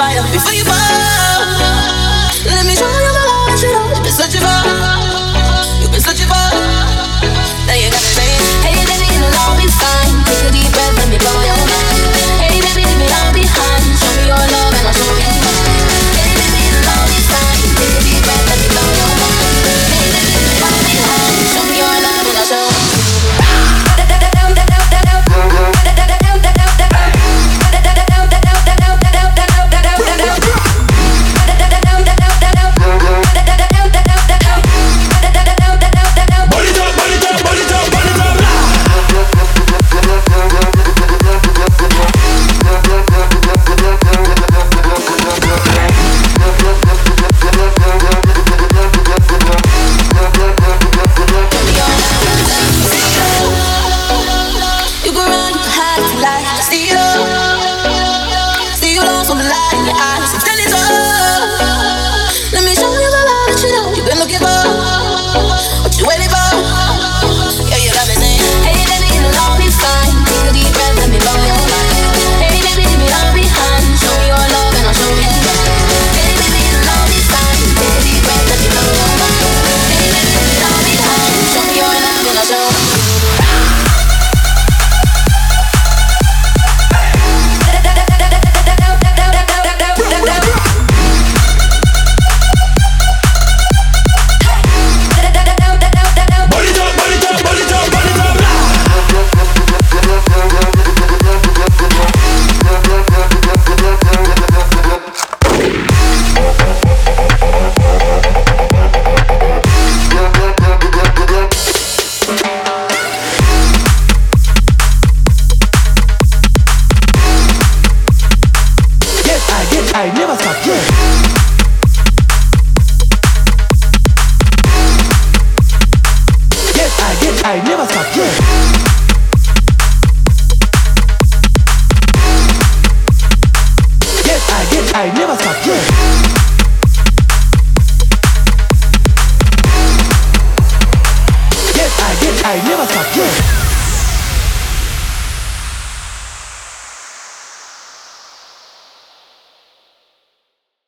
fire before you fall. Let me show you my love, you know, it's such a want. 잡고